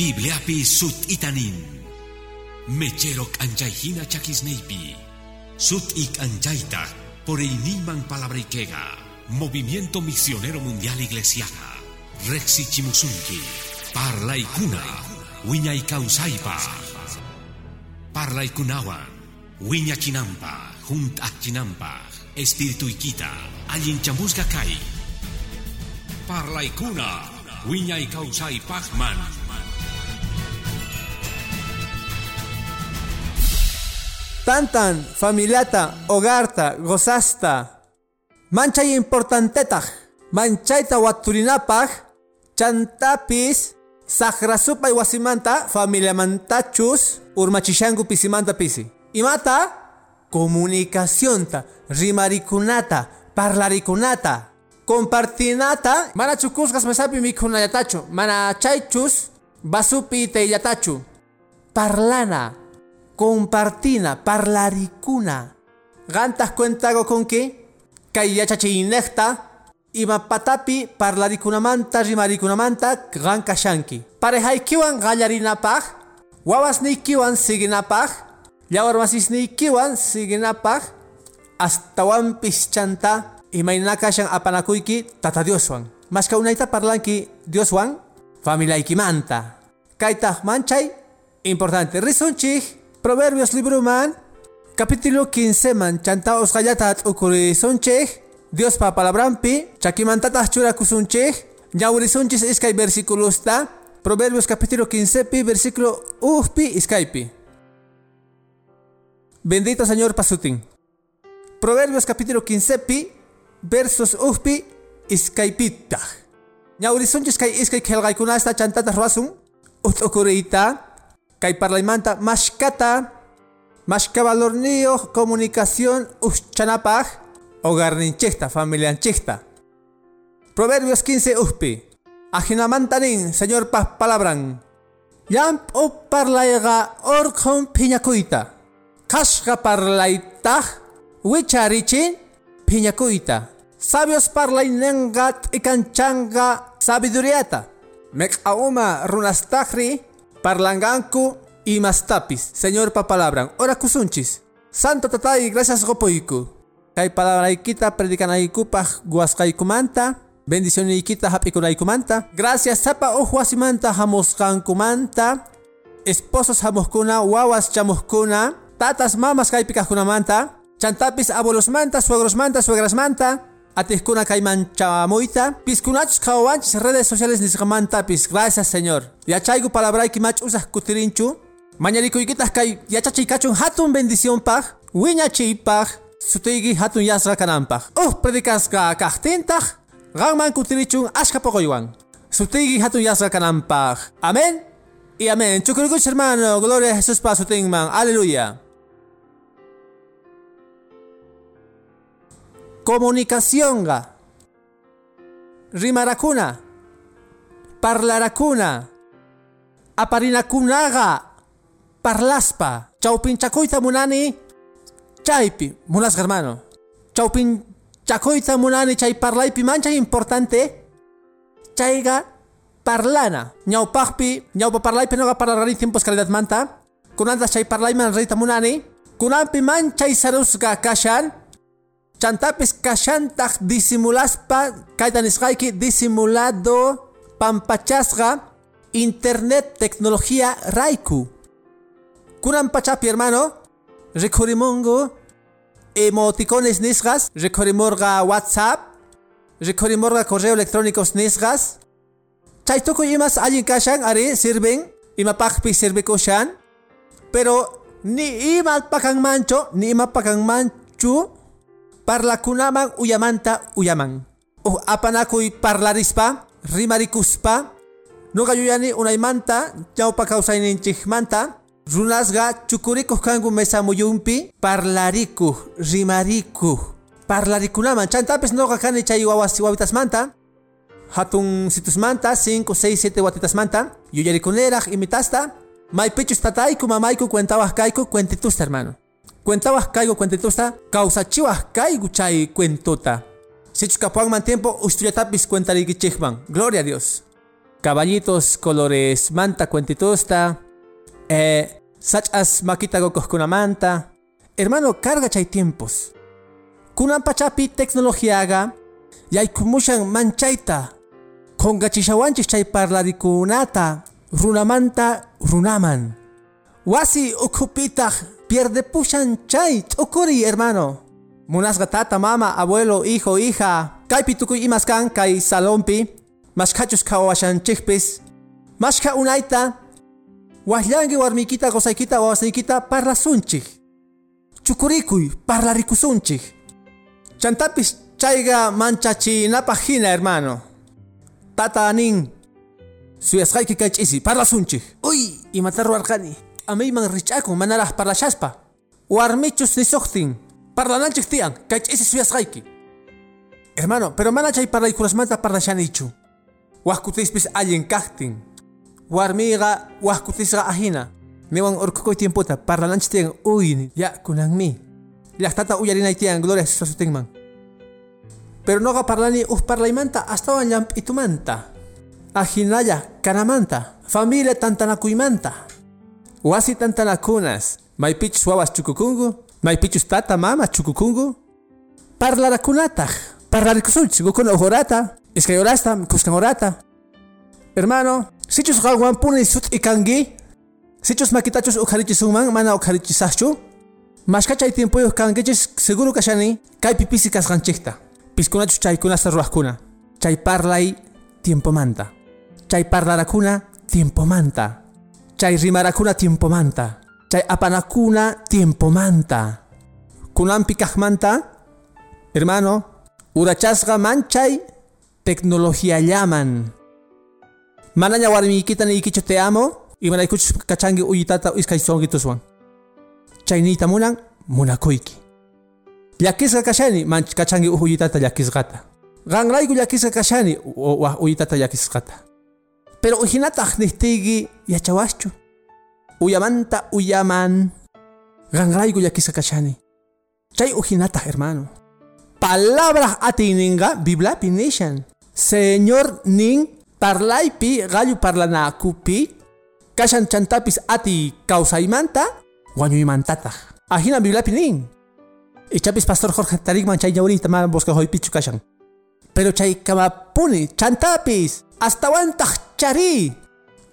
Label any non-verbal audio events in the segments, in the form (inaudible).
Bibliapi sut itanin. Mecherok anchayhina chakisneipi. Sut ik anchayta por el niman palabrikega. Movimiento Misionero Mundial Iglesiana. Rexi Chimusunki. Parla ikuna. Wiña ikausaipa. Parla ikunawan. Wiña kinampa. Junt achinampa. Espíritu ikita. Allin chamusga kai. Parla ikuna. Wiña ikausai pachman. Tantan, familiata, hogarta, gozasta. Manchay importantetaj, manchayta waturinapaj, chantapis, sakrasupay wasimanta, familia mantachus, urmachishangu pisimanta pisi. Imata, comunicacionta, rimarikunata, parlarikunata, compartinata, mana chukusgas mesapi mikunayatachu, mana chaychus, basupi teyatachu. Parlana, compartina, parlaricuna. Gantas cuentago con que, kayachachinecta, ima patapi parlaricunamanta, rimaricunamanta, gan kashanki. Parejaikiwan gallarinapaj, wawasnikiwan siginapaj, yawarmasisnikiwan siginapaj, astawan pischanta, imaynakashan apanakuyki tata Dioswan. Mas kaunaita parlanki Dioswan, familiaykimanta. Kaitaj manchay, importante. Risunchik, Proverbios libro man, capítulo 15 man, chanta osgayatat ukuri sonchej, Dios pa palabrampi, chakimantatah chura kusunchej, ñawrisunchis iskay versículos ta, Proverbios capítulo 15 pi, versículo ufpi iskaypi. Bendito Señor pasutin. Proverbios capítulo 15 pi, versos ufpi iskaypita. Ñawrisunchis kay iskay kelgaykunasta chantata ruasun, ut ukurita, kay parlaymanta mashkata mashka valornio comunicación uschanapaj hogarninchekta familianchekta Proverbios 15 uspi. Ajinamantanin señor paz palabran. Yam o parlayga orkhon piñakuita kashga parlaytaj wicharichin piñakuita sabios parlaynengat ikanchanga sabiduriata. Mek'auma runastajri Parlanganku y mastapis, Señor pa palabran, ora kusunchis. Santo tatay, gracias gopoiku. Kay palabra ikita predicanaikupaj guascaikumanta, bendición ikita hapikunaikumanta. Gracias sapa ojuasimanta hamoskankumanta, esposos hamoskuna, wawas chamoskuna, tatas mamas kaipikajkunamanta, chantapis abuelos manta, suegros manta, suegras manta, Atihkuna kayman chamuita, piskunachus kawanchis redes sociales nisqamantapis. Gracias, Señor. Yachaygu palabrayki mach usaj kutirinchu. Mañarikuykitaq kay yachachiykachun hatun bendición paj, wiñachiypaj, sutiyki hatun yasqa kananpaj. Uh, predicasqa kaqtintaq, qanman kutirichun ashka poqoywan. Sutiyki hatun yasqa kananpaj. Amén. Y amén. Chukurikuch hermano, gloria a Jesús pa sutinman. Aleluya. Comunicación rimaracuna parlaracuna aparinakunaga parlaspa. Chaupinchakuita munani chaypi munas hermano. Chaupinchakuita munani chay parlaypi mancha importante. Chayga parlana. Ñawpaqpi ñawpa parlaypi noqa parlarani tiempos calidad manta. Kunantas chay parlayman reyta munani. Kunanpi manchay sarusqa kashan chantapis kashantaj disimulaspa kayta nisqayki disimulado pampachasqa internet tecnología raiku kunan pachapi hermano recorimongo emoticones nisqas recorimorga whatsapp. Recorimorga correo electrónicos nisqas chay tukuy imas allin kashan ari sirven. Imapaqpi sirvikushan pero ni imalpakan mancho ni imapakan manchu parlakunaman uyamanta uyaman. Uh apanakuy parlarispa, rimarikuspa, nuga yuyani unaymanta, chawpa kawsayninchikmanta, runasga chukurikuj kangu mesa muyumpi, parlarikuj, rimarikuj, parlarikunaman, chantapis nuga kani chay wawasi wawitasmanta, hatun situsmanta, 5, 6, 7 watitasmanta, yuyarikunерaj imitasta, maypichus tatayku mamayku cuentawaj kayku cuentitusta hermano. Cuentabas caigo cuentitusta, causachiwas caigo chay cuentota. Sichukapuanman tiempo ustuyatapis cuentarikichikman. Gloria a Dios. caballitos colores manta cuentitosta, eh, sachas maquita con manta. Hermano, carga chay tiempos. Kunan pachapi tecnología haga, yaykumushan manchaita. Con gachishawanchis chay parlarikunata, runamanta runaman. Wasi ukupita pierde pushan chay, okuri hermano. Munasga tata, mama, abuelo, hijo, hija, kaypi tukuy imaskan kay salompi, mashkachus kawashanchikpis, mashka unaita, wahllangi warmikita gosaykita wawasaykita parlasunchik. Chukurikuy parlarikusunchik. Chantapis chayga mancachinapaq hina hermano. Tata anin, suyasqayki kay ch'isi parlasunchik. Uy, imata ruwarqani. Amayman rich'akun manaraq parlashaspa. Warmichus nisuqtin. Parlananchik tiyan, kay ch'isi suyasqayki. Hermano, pero mana chay parlaykunasmanta parlashanichu. Wajkutispis allin kaqtin. Warmiga wajkutisqa ahina. Niwan urkukuy tiemputa parlananchik tiyan uy ya kunanmi. Llaqtata uyarinay tiyan gloria susutinman. Pero noqa parlani uj parlaymanta astawan llamp'itumanta. Ahinalla kanamanta. Familia tantanakuymanta. Wasi tantanakunas. Maypichus wawas chukukungu. Maypichus tata mama chukukungu. Parlarakunataj. Parlarikusuychik ukuna uhorata. Iskay horasta kuskan horata. Hermano, sichus qawwanpuni sut ikangi. Sichus makitachus ukharichisuman mana ukharichisaqchu. Mashkachay tiempuyuq kankichis seguro kashani kaypi pisi kasqanchikta. Piskunachus chaykunasta ruwaqkuna. Chay parlay tiempomanta. Chay parlarakuna tiempomanta. Chay rimarakuna tiempomanta. Chay apanakuna tiempomanta. Kunampi kaqmanta, hermano, urachasqa manchay tecnología llaman. Manaña warmiykita niykichu te amo, y manaykuchus kachangi uyitata iskay songituswan. Chaynita munan, munakuyki. Llakisqa kashani, manch kachangi uyitata llakisqata. Ganrayku llakisqa kashani, uyitata llakisqata. Pero uhinataq nihtiyki yachawaschu. Uyamanta uyaman. Ganrayku llakisqa kashani. Chay uhinataq hermano. Palabras atininga Biblia pinishan. Señor nin parlaypi gallo parlanakupi kashan chantapis ati kausaymanta wañuymantata. Ahina Biblia pinin. Ichapis pastor Jorge Tarigman chay ñawrita ma bosque hoypichu kashan. Pero chay kamapuni chantapis hasta wantaj chari.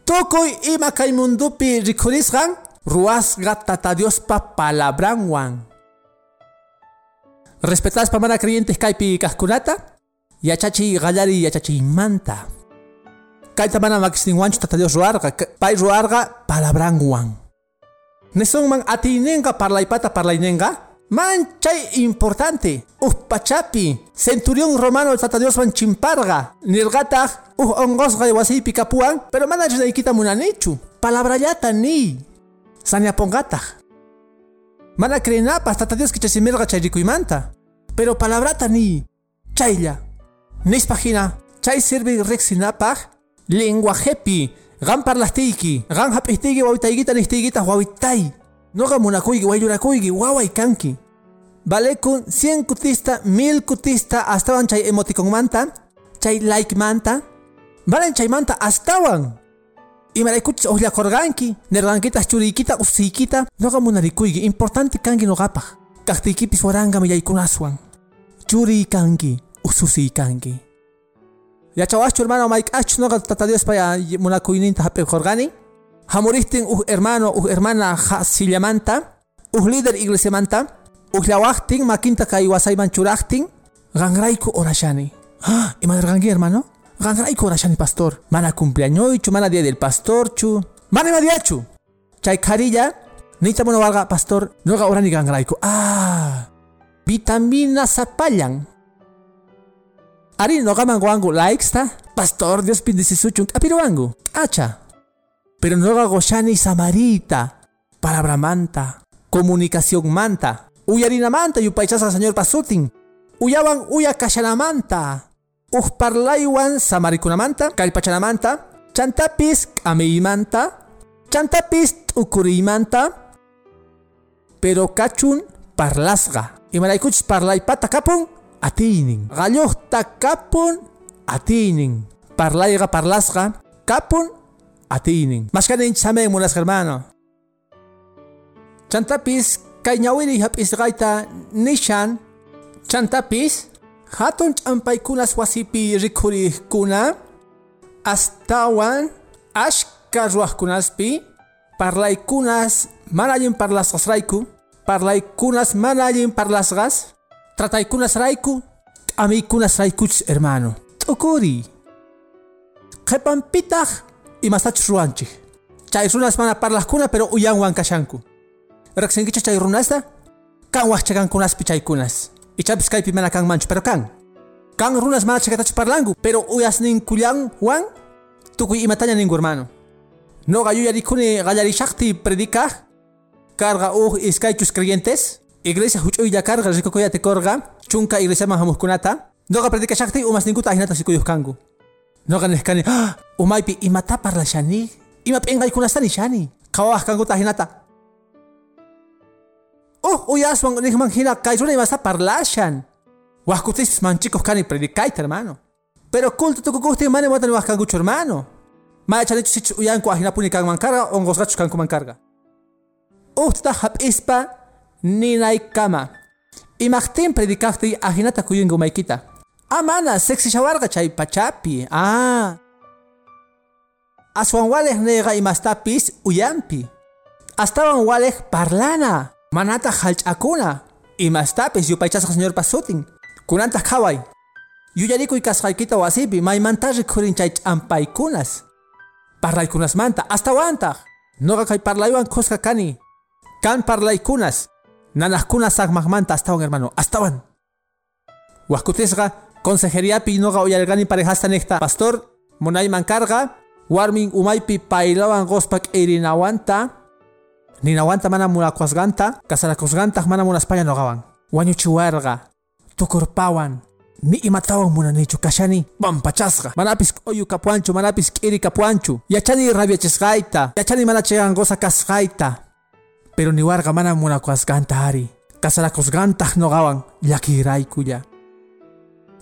Tukuy ima kay mundupi rikurisqan ruasqa tata Diospa palabranwan. Respetadas pa mana creyentes kaypi kajkunata, yachachi gallari yachachi manta. Kaita mana makisninwanchu tata Dios ruarga, pay ruarga palabranwan. Nesunman atinenga parlaypata parlaynenga, manchay importante. Uh pachapi, centurión romano tata Dios man chimparga, nirgatag, uh ongosga wasipi kapuan, pero mana rinaykita munanichu. Palabrayata ni. Sañapongatag. Mana creenapas tata Dios que chasimirga chayrikuymanta. Pero palabrata ni chaylla. Nis pagina chay sirvi rexinapaj lenguajepi gan parlastiki gan hapistiki wawitaygita nistigita wawitay. Noga munakuyki wayllurakuyki waway kanki. Vale kun 100 kutista, 1000 kutista astawan chay emoticon manta, chay like manta. Valen chay manta astawan. imaraykuchis ullakorqanki nirqankitas churiykita usiykita noqa munarikuyki importante kanki noqapaq kaqtiykipis waranqami yaykunaswan churiykanki ususiykanki yachawaschu hermano mayk'achus noqa tata Dios paya munakuyninta hap'ikurqani hamuristin uj hermano uj hermana sillamanta uj líder iglesiamanta uj llawaqtin makinta kay wasayman churaqtin qanrayku orashani imanirqanki hermano Ganrayku orashani pastor. Mana cumpleañoychu, mana día del pastorchu. Mana ima diachu. Chay karilla, nita mono valga pastor, noga orani ganrayku. Ah, vitamina sapallan. Ari nogaman guangu likes ta. Pastor, Dios pindisisuchun. Apiro wangu. Acha. Pero noga goshani samarita. Palabra manta. Comunicación manta. Uyarina manta yupaychasa señor pasutin. Uyawan uya kashanamanta. Uj parlaywan samarikunamanta, kallpachanamanta, chantapis k'amiymanta, chantapis t'ukuriymanta, pero kachun parlasqa. Imaraykuchus parlaypata kapun atiynin. Qallujta kapun atiynin. Parlayqa parlasqa kapun atinin. Mashkanin chame munas hermano. Chantapis kay ñawiri hap'isqayta nishan. Chantapis hatun ch'ampaykunas wasipi rikhuriqkuna astawan ashka ruwaqkunaspi parlaykunas mana allin parlasqasrayku parlaykunas mana allin parlasqas trataykunas rayku. T'amiykunas raykuchis hermano. T'ukuri qhipanpitaq imasachus ruwanchik chay runas mana parlaqkuna pero uyanwan kashanku riqsinkichu chay runasta kan waqchakankunaspi chaykunas ichapis kaypi mana kanmanchu pero kan kan runas mana chakatachus parlanku pero uyasninkullanwan tukuy imataña ninku hermano. Noqa yuyarikuni qallarishaqti predikaq karqa uj iskaychus creyentes iglesia huch'uylla karqa rikukuyate korqa chunka iglesiaman hamuqkunata noqa predikashaqti umasninkuta ajinata sikuyuq kanku noqa nihkani "Ah, umaypi imata parlashani ima p'inqaykunasta nishani qhawaq kankuta ajinata uj uyaswan nihman hina kay runa imasta parlashan wajkutispis manchikuq kani predikayta hermano pero culto tukukuqtin mani watan wajkankuchu hermano maachanichu sich uyanku ajinapuni kanman karqa onqosqachus kankuman karqa uhtata hap'ispa ninaykama imaqtin predikaqti ajinata kuyunku maykita amana sexy shawarqa chay pachapi ah. Aswan walej neqa imastapis uyanpi. Astawan walej parlana manata hallch'akuna imastapis yupaychasqa señor pasutin kunantaq qhaway yuyarikuy kasqaykita wasipi maymanta rikhurin chay ch'ampaykunas. Parlaykunasmanta astawantaq noqa kay parlaywan qusqa kani. Kan parlaykunas. Nanaqkuna saqmaqmanta astawan hermano astawan wajkutisqa consejeriapi noqa uyarqani parejasta niqta pastor munayman karqa warmin umaypi paylawan quspa k'irinawanta ninawanta mana munakuasqanta kasarakusqantaq mana munaspalla noqawan wañuchiwarqa tukurpawan. Ni imatawan munanichu kashani. Pampachasqa manapis oyu kapuanchu manapis k'iri kapuanchu. Yachani rabiachisqayta yachani mana chiqanqusa kasqayta pero niwarqa mana munakuasqanta ari. Kasarakusqantaq noqawan llakiraykulla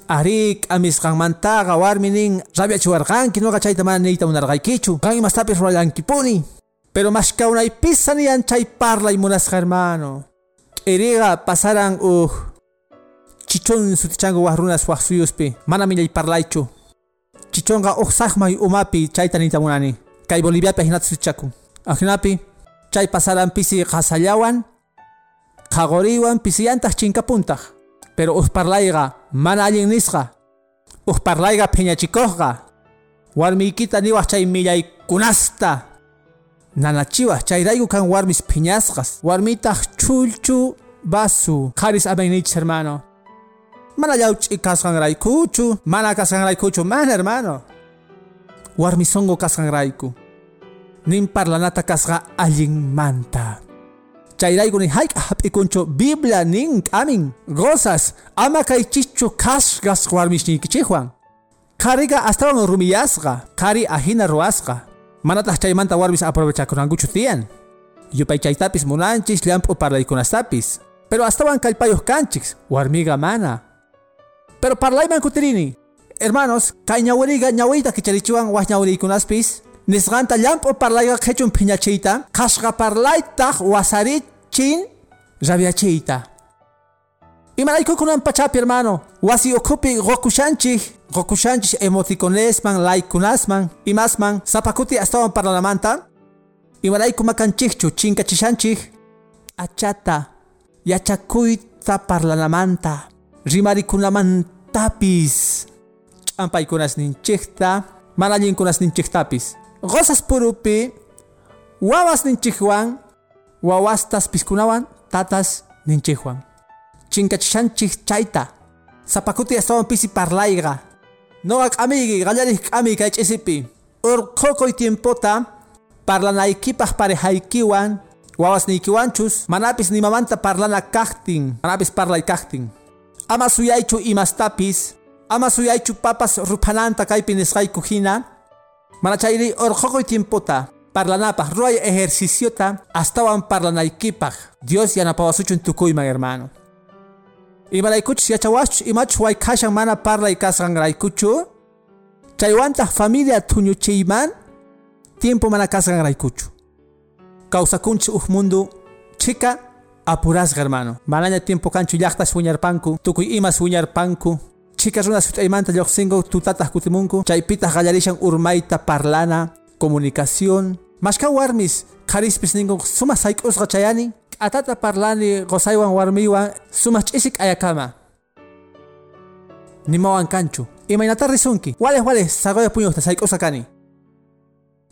ari k'amisqanmantaqa warmi nin rabiachiwarqanki noqa chayta mana niyta munarqaykichu qan imastapis rurallankipuni pero mashkawnaypisa niyan chay parlay munasqa hermano. K'iriqa pasaran uj chichon sutichanku waq runas waq suyuspi. Mana millay parlaychu chichonqa uj saqmay umapi chayta niyta munani kay boliviapi ajinapi chay pasaran pisi qasallawan qaqoriwan pisiyantaq chinkapuntaq pero uj parlayqa mana allin nisqa uj parlayqa phiñachikuqqa warmiykita niwaq chay millaykunasta nanachiwaq chayrayku kan warmis phiñasqas warmitaq chulchu basu. Qaris abennichis hermano. Mana llawch'i kasqanraykuchu mana kasqanraykuchu mana hermano. Warmi songo kasqanrayku nin parlanata kasqa allinmanta chayrayku ni hayk'a hap'ikunchu biblia nin k'amin gozas ama kaychichu kasqas warmishninkichikwan qariqa astawan rumiyasqa qari ahina ruwasqa manataq chaymanta warmis aprovechakunankuchu tiyan yupay chaytapis munanchis llampu parlaykunastapis pero astawan kallpayuq kanchik warmiqa mana. Pero parlayman kutirini hermanos kay ñawiriqa ñawiyta kicharichiwan waq ñawiriykunaspis nisqanta llampu parlayqa qhechun phiñachiyta qashqa parlaytaq wasarichin rabiachiyta imaraykukunan pachapi hermano. Wasi ukhupi qokushanchik qokushanchik emoticonesman laykunasman imasman. Sapakuti astawan parlanamanta imarayku makanchikchu chinkachishanchik achata yachakuyta parlanamanta rimarikunamantapiz ch'ampaykunas ninchikta mana allinkunas ninchiktapis qosas purupi wawas ninchikwan wawastas piskunawan tatas ninchikwan chinkachishanchik chayta sapakuti astawan pisi parlayqa noqa k'amiyki qallarij k'amiy kay ch'isipi. Urqukuy tiempota parlanaykipaq parejaykiwan wawasniykiwanchus manapis nimamanta parlana kaqtin manapis parlay kaqtin ama suyaychu imastapis ama suyaychu papas ruphananta kaypi nisqayku mana chayri urqukuy tiempota parlanapaq ruray ejerciciota. Astawan parlanaykipaq dios yanapawasuchun tukuyman hermano. Imaraykuchus yachawachus imachus waykashan mana parlay kasqanraykuchu chaywantaq familia tuñuchiyman tiempo mana kasqanraykuchu kawsakunchis uj mundo chika apurasqa hermano. Manaña tiempo kanchu llaqtash wiñarpanku tukuy imas wiñarpanku chika runa sut'aymanta lluqsinku tutataq kutimunku chaypitaq qallarishan urmayta parlana comunicación. Mashka warmis qharispis ninku sumaq sayk'usqa chayani. K'atata parlani qosaywan warmiwan sumaq ch'isik ayakama. Nimawan kanchu. Imaynata risunki. Wales wales sagoya puñuqta sayk'usqa kani.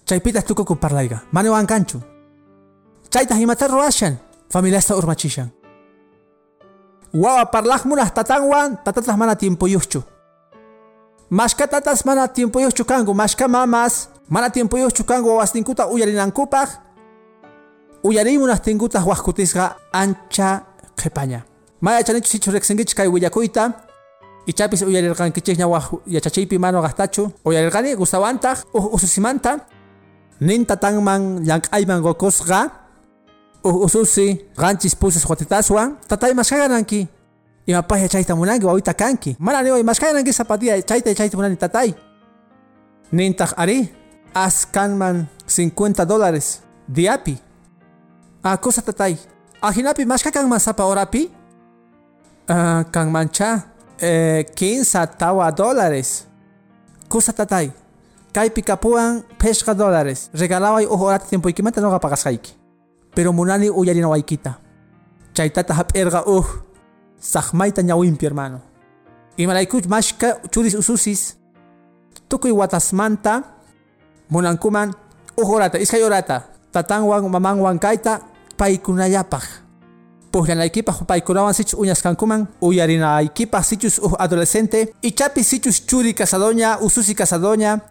Chaypitas tukuku parlayqa mana kanchu. Chaytaq imata ruwashan familiasta urmachishan wawa parlaqmunaq tatanwan tatataq mana tiempuyuqchu mashka tatas mana tiempuyuqchu kanku mashka mamas mana tiempuyuqchu kanku wawasninkuta uyarinankupaq uyarimunaqtinkutaq waqkutisqa ancha qhipaña mayachanichu sichu riqsinkichik kay willakuyta ichapis uyarirqankichikña waq yachachiypi mano qaqtachu uyarirqani gustawantaq uj ususimanta. Nin tatanman llank'ayman qokusqa uh ususi qanchis pusas watitaswan tatay mashkagananki imapaqya chayta munanki wawita kanki. Mana niway mashkagananki sapatilla chayta chayta munani tatay. Nintaq ari askanman 50 dólares diapi ah cosa tatay. Ajinapi mashka kanman sapa orapi ah kanmancha eh, 15 tawa dólares. Cosa tatay. Kaypi kapuan peshqa dólares. Regalaway uj horata tiempoykimanta noqa paqasqayki pero munani uyarina waikita. Chaytata hap'erqa uj saqmayta ñawimpi hermano. Imaraykuch mashka churis ususis. Tukuy watasmanta. Munankuman uj horata iskay horata. Tatanwan mamanwan kayta paykunallapaq puklanaykipaq paykunawan sichus uñasqankuman uyarinaykipaq sichus uj adolescente. Ichapi sichus churi casadoña ususi casadoña.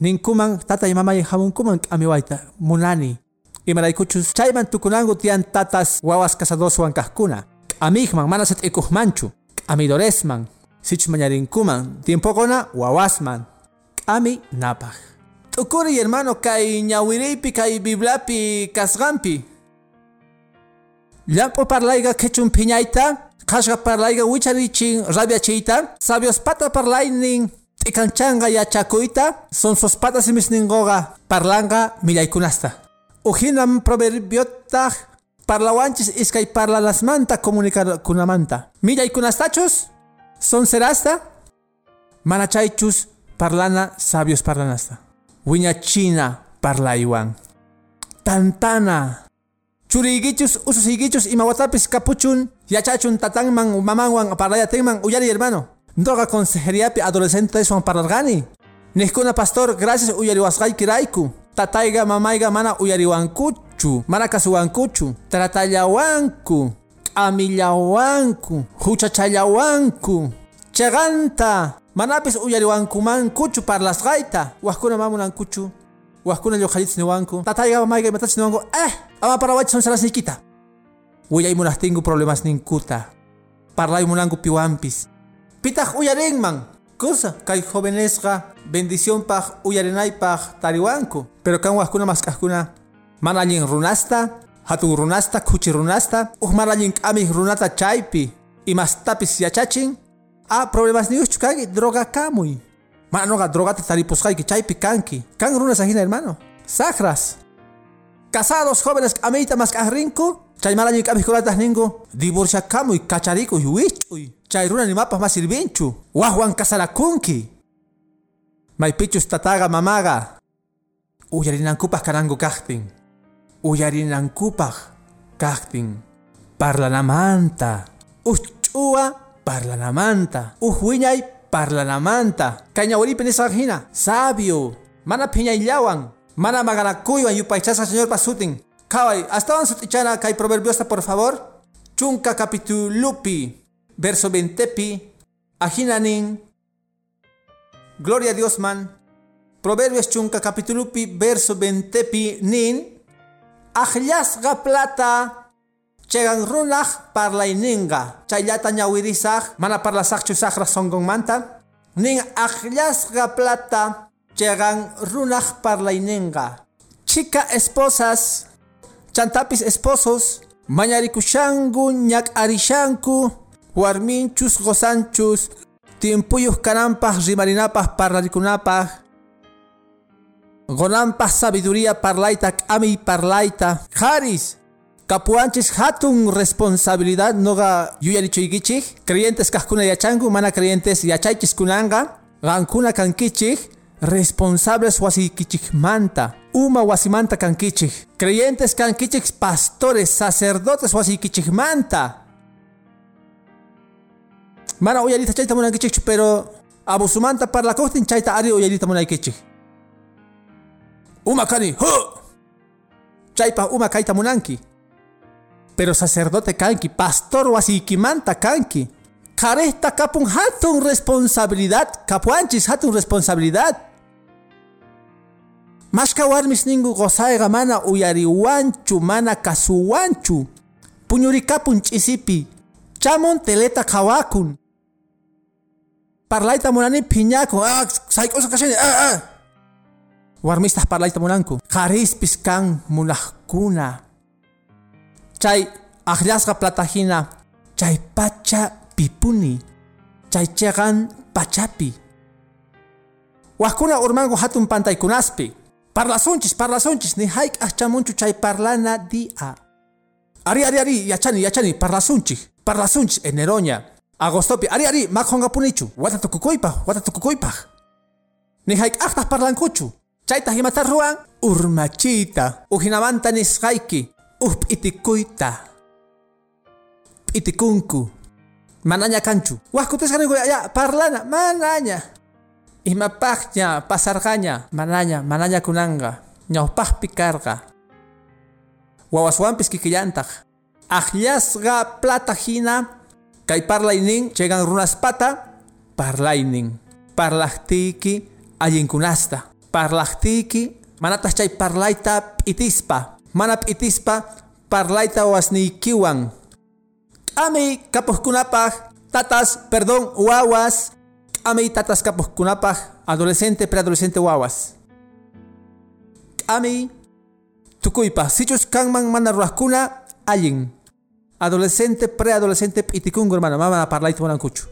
Ninkuman tatay mamay hamunkuman k'amiwayta munani imaraykuchus chayman tukunanku tiyan tatas wawas casadoswan kajkuna k'amikman mana sat'ikuqmanchu k'amidoresman sich mañarinkuman tiempokuna wawasman k'ami napaj. T'ukuri hermano kay ñawiriypi kay bibliapi kasqanpi llampu parlayqa qhechun phiñayta qhashqa parlayqa wicharichin rabiachiyta sabiospata parlaynin t'ikanchanqa yachakuyta sonsospata simisninkuqa parlanqa millaykunasta Uhinam proverbiotaq parlawanchis iskay parlalasmanta comunicakunamanta. Millay kunastachus son serasta manachaychus parlana sabios parlanasta. Wiñachina parlaywan. Tantana. Churigichus ususigichus imawatapis kapuchun yachachun tatanman mamanwan parlayatenman uyari hermano. Droga consejeriapi adolescentes wan parlargani. Nihkuna pastor gracias uyariwasqayki rayku. Tatayga mamayga mana uyariwankuchu mana kasuwankuchu. Tratallawanku k'amillawanku huchachallawanku chaqanta manapis uyariwankumankuchu parlasqayta wajkuna mamunankuchu wajkuna lluqallitis niwanku. Tatayga mamayga imatachis niwanku eh ama parawachi sonsalasniykita willaymunaptinku problemas ninkuta. Parlaymunanku piwanpis. Pitaq uyarinman cosa kay jovenesqa bendición paj uyarinaypaj tariwanku. Pero kan wajkuna mask'ajkuna mana allin runasta hatun runasta kuchi runasta uj mana allin k'amij runata chaypi imastapis yachachin a problemas niyuchchu kanki droga kamuy. Mana noqa drogata taripusqayki chaypi kanki. Kan runas ajina hermano. Sacras. Casados jóvenes k'amiyta mask'aj chay mana allin k'amij kunataj ninku divorciakamuy kacharikuy wich'uy. chay runa nimapas mas sirvinchu. Wajwan kasarakunki maypichus tataga mamaga. Uyarinankupaj kananku kajtin. Uyarinankupaj kajtin. Parlanamanta. Uj ch'uwa parlanamanta. Uj wiñay parlanamanta. Kay ñawiripi nisqan sabio. Mana phiñayllawan mana maganakuywan yupaychasqa señor pasutin. Kaway astawan sutichana kay proverbiosta por favor. Chunka capitulupi verso 20pi, ajinanin, gloria a Dios man, Proverbios chunka capítulo pi, verso 20pi, nin, ajllasga plata, chegan runaj parlaininga, chayata ñawirisaj, mana parlasaj chusajra songon manta, nin ajllasga plata, chegan runaj parlaininga. Chica esposas, chantapis esposos, mañarikushangu, ñak arishanku, warminchus gozanchus tiempuyuq kananpaq rimarinapaq parlarikunapaq Gonampas sabiduría parlayta k'amiy parlayta qaris kapuanchis hatun responsabilidad noqa yuyarichuykichik creyentes kaqkuna yachanku mana creyentes yachaychis kunanqa qankuna kankichik responsables wasiykichikmanta uma wasimanta kankichik creyentes kankichik pastores sacerdotes wasiykichikmanta mana uyarita chayta munankichikchu pero abusumanta parlakuqtin chayta ari uyarita munaykichik uma kani hu chaypa uma kayta munanki. Pero sacerdote kanki pastor wasiykimanta kanki. Karesta kapun hatun responsabilidad kapuanchis hatun responsabilidad. Mashka warmis ningu gozayqa mana uyariwanchu mana kasuwanchu puñurikapun ch'isipi chamun teleta qhawakun parlayta munani phiñakun ah sayk'usa kashani ah ah. Warmistaq parlayta munanku qarispis kan munaqkuna chay aqllasqa platahina chay pacha pipuni chay cheqan pachapi wajkuna urmanku hatun pantaykunaspi parlasunchis parlasunchis ni hayk'aq chamunchu chay parlana dia. Ari ari ari yachani yachani parlasunchis parlasunchis eneroña agostopi ari ari makhonqapunichu wata tukukuypaq wata tukukuypaq ni hayk'aqtaq parlankuchu chaytaq imata ruwan urmachiyta uhinamanta nisqayki uj p'itikuyta p'itikunku manaña kanchu. Wajkutisqa ninku ya parlana manaña imapaqña pasarqaña manaña manaña kunanqa ñawpaqpi karqa wawaswanpis kikillantaq aqllasqa plata hina kay parlaynin chegan runaspata parlaynin parlaqtiyki allinkunasta parlaqtiyki manatas chay parlayta p'itispa. Mana p'itispa parlayta wasniykiwan k'amay kapuqkunapaq tatas perdón wawas. K'amay tatas kapuqkunapaq adolescente preadolescente wawas. K'amay tukuypaq sichus kanman mana ruraqkuna allin adolescente preadolescente p'itikunku hermano mama parlayta munankuchu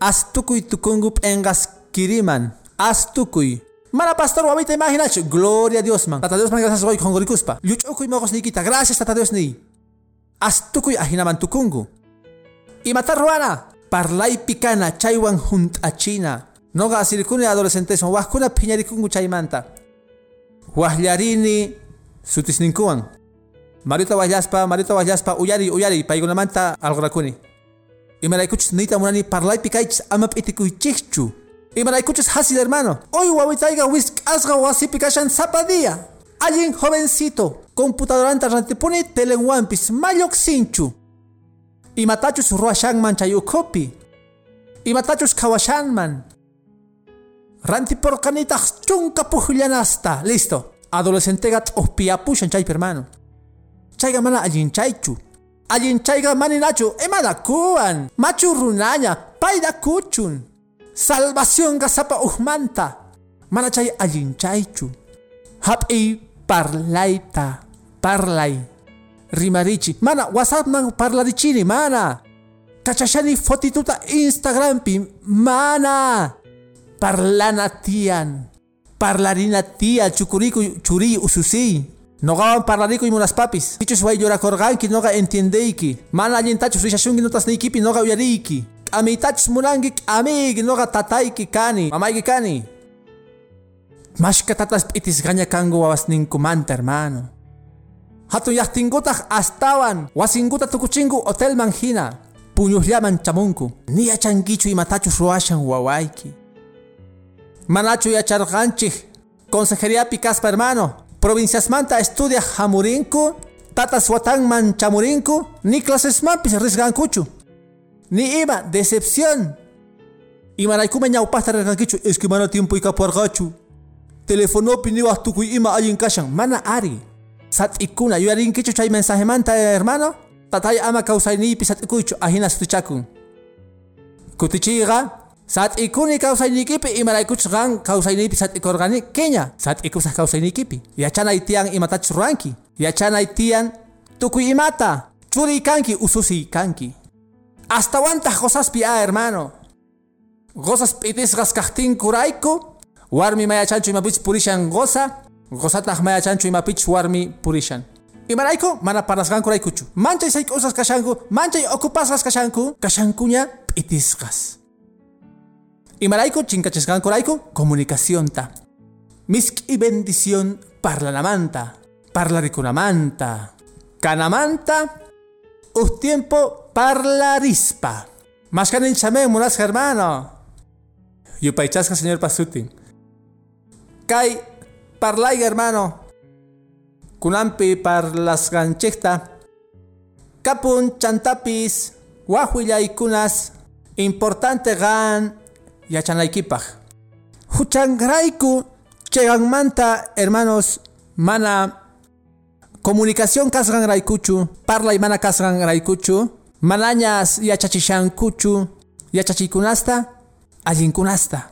astukuy tukunku p'enqaskiriman astukuy Mana pastor wamita imaginachu. Gloria a Dios man. Tata Dios man gracias hoy con gorikuspa. Yuchukuy mogos nikita. Gracias tata Dios ni. Astukuy ahinaman tukungu. Imata ruana. Parlay pikana chaywan juntachina. Noga asirikuni adolescentes son wajkuna piñarikungu chaymanta. Wajllarini sutisninkuwan. Marita wajlaspa, marita wajlaspa, uyari, uyari, paygunamanta algorakuni. Imaraykuchis nita munani parlay pikaychis ama p'itikuychikchu. Imaraykuchis hasil hermano. Hoy wawitaiga wisk'asqa wasipi kashan zapadía. Alguien jovencito, computadoranta rantipuni telenwampis malloqsinchu. Imatachus ruashanman chayukopi. Imatachus kawashanman. Rantiporqanitaq chunka puhllanasta. Listo. Adolescentega t'uspiyapushan chaypi hermano. Chayga mana allin chaychu. Allin chayga maninachu imana kuwan. Machu runaña. Payda kuchun. Salvación gasapa uhmanta. Mana chay allin chaychu. Hap'i parlayta. Parlay. Rimarichi. Mana WhatsApp man parlarichini. Mana. Kachashani fotituta Instagrampi. Mana. Parlana tian. Parlarina tia chukuriku churi ususi. Nogawan parlariku y munas papis. Dichos way llorakorganki noga entiendeiki. Mana allintachus rishashunki notas nikipi noga uyariki. Amitachus munanki amigi noga tataiki kani. Mamaiki kani. Mashka tatas pitis gaña kango wawasninkumanta hermano. Hatun yachtingutaj astawan. Wasinguta tukuchingu hotel manjina. Puñuhlaman chamunku. Ni yachankichu imatachus ruashan wawaiki. Manachu yacharqanchik. Consejería Picaspa hermano. Provincias Manta estudia Jamurinku. Tatas Watanman Chamurinku. Ni clases mampis risgankuchu. Ni ima decepción. Y manaikume ñaupasta risgankichu. Es que mana tiempo y capuargachu. Telefono piniwas tukuy ima ayin kashan. Mana ari. Sat ikuna. Yuyarinkichu chay mensaje manta hermano. Tatay ama kausaynipi sat ikuchu. Ahina sutuchakun. Kutichiga. Sat ikuni kausaynikipi imaraykuchus qan kausaynipi sat ikorgani kenya. Sat ikusaj kausaynikipi yachanay tiyan imatachus ruranki yachanay tiyan tukuy imata. Churi kanki ususi kanki hasta wantaq cosaspi a hermano. Gozas p'itisqas kajtinkurayku warmi mayachanchu imapich purishan goza gozataq mayachanchu imapich warmi purishan. Imarayku mana parlasqankuraykuchu manchay sayk'usas kashanku manchay ocupasqas kashanku kashankuña p'itisqas imarayku chinkachisqankurayku comunicacionta. Misk'i bendición parlanamanta parlarikunamanta kanamanta uj tiempo parlarispa mashkanin chame munasqa hermano yupaychasqa señor pasutin kay parlay hermano kunampi parlasqanchikta kapun chantapis wajwillaykunas importante gan yachanaykipaj huchanrayku cheganmanta hermanos mana comunicación kasqanraykuchu parlay mana kasqanraykuchu manañas yachachishankuchu yachachiykunasta allinkunasta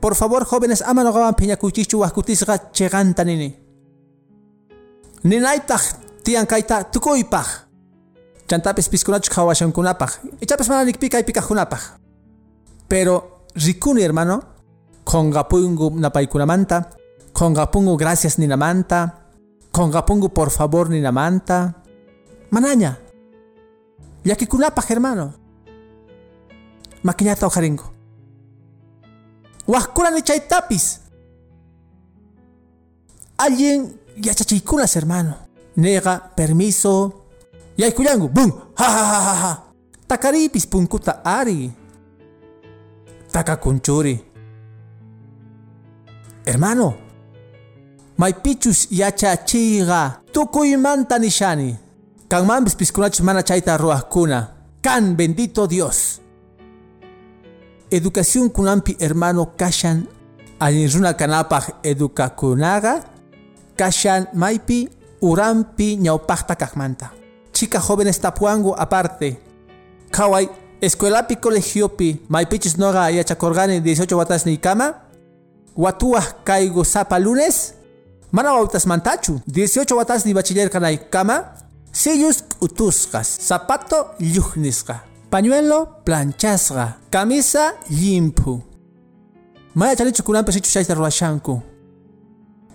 por favor jóvenes ama noqawan phiñakuychikchu wajkutisqa cheganta nini ninaytaq tiyan kayta tukuypaq chantapis piskunachu qhawashankunapaq ichapis mana nikpi kaypi kaqkunapaq pero rikuni hermano qonqapungu napaykunamanta qonqapungu gracias ninamanta qonqapungu por favor ninamanta manaña llakikunapaq hermano makiñata uharingu wajkurani chaytapis alguien yachachiykunas hermano. Nega permiso yaykullanku bum ha ha ha ha ha takaripis punkuta ari. Takakunchuri hermano maypichus yachachiyqa tukuymanta nishani kanmanpis piskunachus mana chayta ruwaqkuna kan bendito dios. Educación kunampi hermano kashan. Allin runa kanapaq educakunaqa kashan maypi urampi ñawpaqta kaqmanta chica jóvenes tapuangu aparte. Qhaway escuelapi colegiopi maypichis noqa yachakurqani 18 watasni kama watuwaq kaygu sapa lunes. Mana wawtas mantachu 18 watasni bachiller kanay kama sillus utusqas zapato lluqnisqa pañuelo planchasqa camisa limpu maya chanichu kunanpi sichu chayta ruwashanku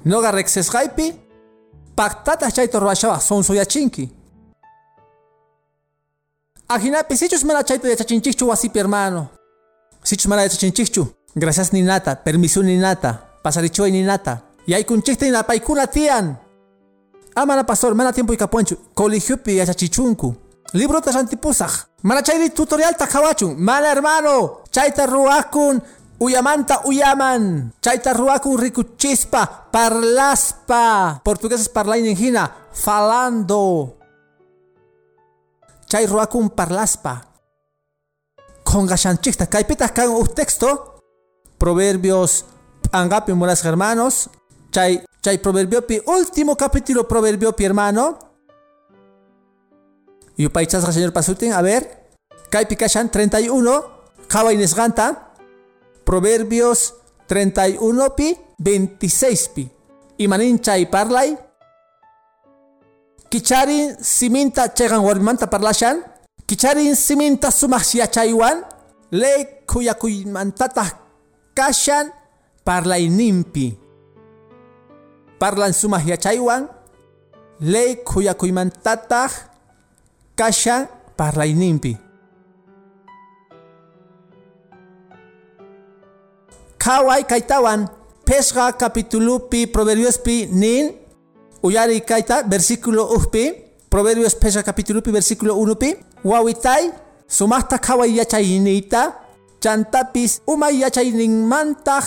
noqa reqsisqaypi paqtataq chayta ruwashawaq sonsoyachinki ajinapi sichus mana chayta yachachinchikchu wasipi hermano. Sichus mana yachachinchikchu gracias ninata permiso ninata pasarichuay ninata yaykunchikta ninapaykuna tiyan. Amana pastor mana tiempo ikapuanchu colegiopi yachachichunku. Librota rantipusaq mana chayri tutorialta qhawachun mana hermano chayta ruwakun uyamanta uyaman. Chayta ruwakun rikuchispa parlaspa. Portugueses parlaynin hina falando chay ruwakun parlaspa. Qonqashanchikta kaypitaq kan uj texto proverbios p'anqapi munasqa hermanos. Chay chay proverbiopi último capítulo proverbiopi hermano. Yupaychasqa señor pasutin a ver. Kaypi kashan 31 qhaway nisqanta proverbios 31 pi 26 pi. Imanin chay parlay kicharin siminta chayqan warmimanta parlashan. Kicharin siminta sumaq yachaywan ley kuyakuymantataq kashan parlayninpi parlan sumaq yachaywan ley kuyakuymantataq kashan parlayninpi qhaway kaytawan pesqa capitulupi proverbiospi nin uyari kayta versículo ujpi proverbios pesqa capitulupi versículo 1pi wawitay sumaqta qhaway yachayniyta chantapis umay yachayninmantaq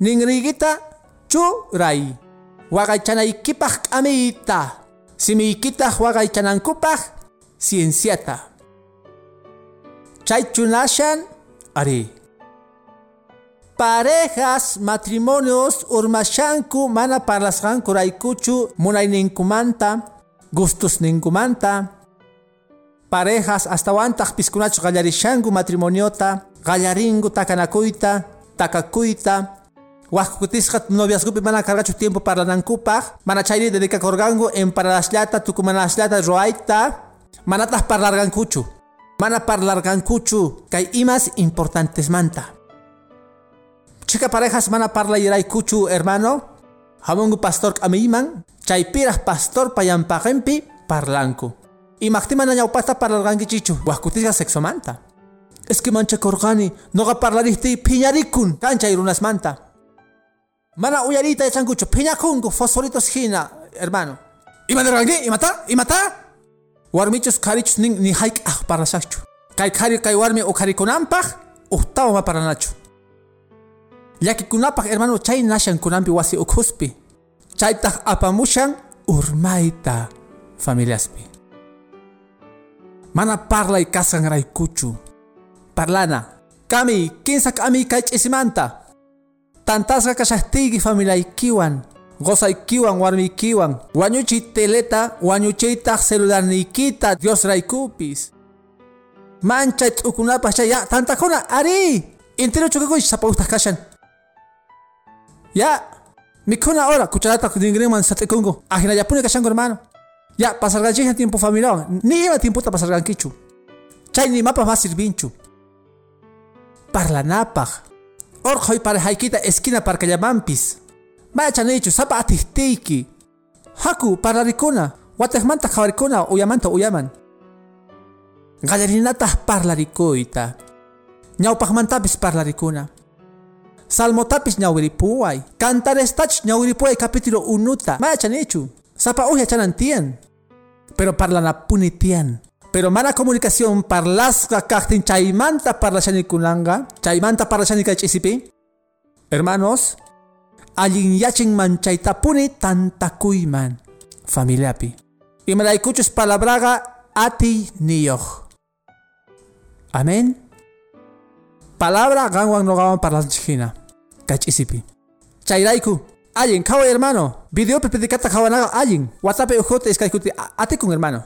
ninrigita churay waqaychanaykipaq k'amiyta simiykitaq waqaychanankupaq cienciata. Chaychunashan ari parejas matrimonios urmashanku mana parlasqanku raykuchu munayninkumanta gustusninkumanta parejas astawantaq piskunachu qallarishanku matrimoniota qallaringu takanakuyta takakuyta wajkutisqa noviazgopi mana karqachu tiempo parlanankupaq mana chayri dedicakurqanku en paralashllata tukumanashllata ruayta manataq parlarqankuchu Mana parlargankuchu kay imas importantes manta. Chica parejas mana parla kuchu hermano. Hamungu pastor amiman, chay piras pastor payampaqenpi parlanku. Y maktimana ñawpata parlargankichichu, sexo sexomanta. Es que mancha korgani, noga parlarihti piñarikun, cancha irunas manta. Mana uyarita changucho, piñakungu, fosforitos hina, hermano. Ima dergangi, imata, imata. Warmichos karichos nin ni haik ah parlashachu. Kay kari kay warmi o karikunampaj, uhtao ma paranachu. Llakikunapaj hermano chay nashan kunampi wasi ukhuspi. Chaytaj apamushan urmaita familiaspi. Mana parla y kasan raykuchu. Parlana. Kami, kinsa kami kay chisimanta. Tantasga kashastigi familia ikiwan. Goza ikiwan, warmi ikiwan. Wanyuchi teleta, wanyuchita celular nikita, Dios raykupis. Mancha t'ukunapa ya tantakuna ari. Intero chukakuy sapawustaj kashan. Ya, mikuna ahora, cucharata dingriman satekungo. Ajina yapune kashango hermano. Ya, pasarganchija tiempo familiar. Ni iba tiempo ta pasargankichu. Chay ni mapa más sirvinchu. Parlanapaj. Orjoy para haikita esquina para kallamampis. Machanichu, sapa atistiki. Haku, parlarikuna. Watejmanta kawarikuna, uyamanta uyaman. Gallarinatas parlarikuita. Ñawpajmantapis parlarikuna. Salmotapis ñawiripuay. Cantarestach ñawiripuay capítulo unuta. Machanichu. Sapa uya chanantian. Pero parlanapuni tian. Pero mana comunicación parlasqa kaqtin chaymanta parlashanikunanga. Chaymanta parlashani chisipi. Hermanos, allin yachin manchaytapuni tantakuyman. Familiapi. Imaraykuchus palabraga ati niyoh. Amén. Palabra ganwan no gawan parlanchijina. Kachisipi. Chayraiku. Allin, kawa hermano. Video predicata kawanaga allin. WhatsApp ujote iskaikuti ati con hermano.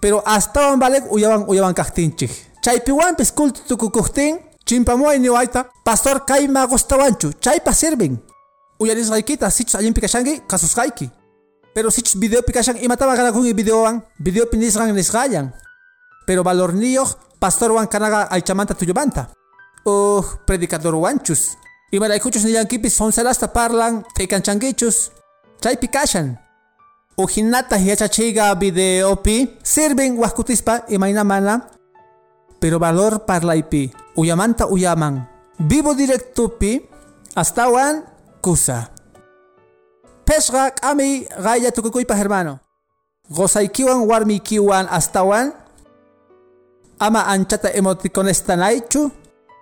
Pero hasta valek uyawan uyawan kahtinchik. Chaypiwanpis kultu tukukuhtin. Chimpamuay niwaita. Pastor kaima gustawanchu. Chaypa sirven. Uyaris gaikita. Sichus allin pikashangi. Kasus gaiki. Pero sichus video pikashang imataba ganakun i videoan. Video pinisgan nisgayan. Pero valor niyo. Pastor wan kanaga aychamanta tuyubanta. Uh, predicador wanchus. Y maraykuchus nillankipis sonsalasta parlan taykanchankichus. Chaypi kashan. Ujinata hiachachiga videopi sirven wahkutispa imayna mana. Pero valor parlaypi. Uyamanta uyaman. Vivo directopi astawan kusa. Peshga kami gaya tukukuypa hermano. Gozaykiwan warmiykiwan astawan. Ama anchata emoticones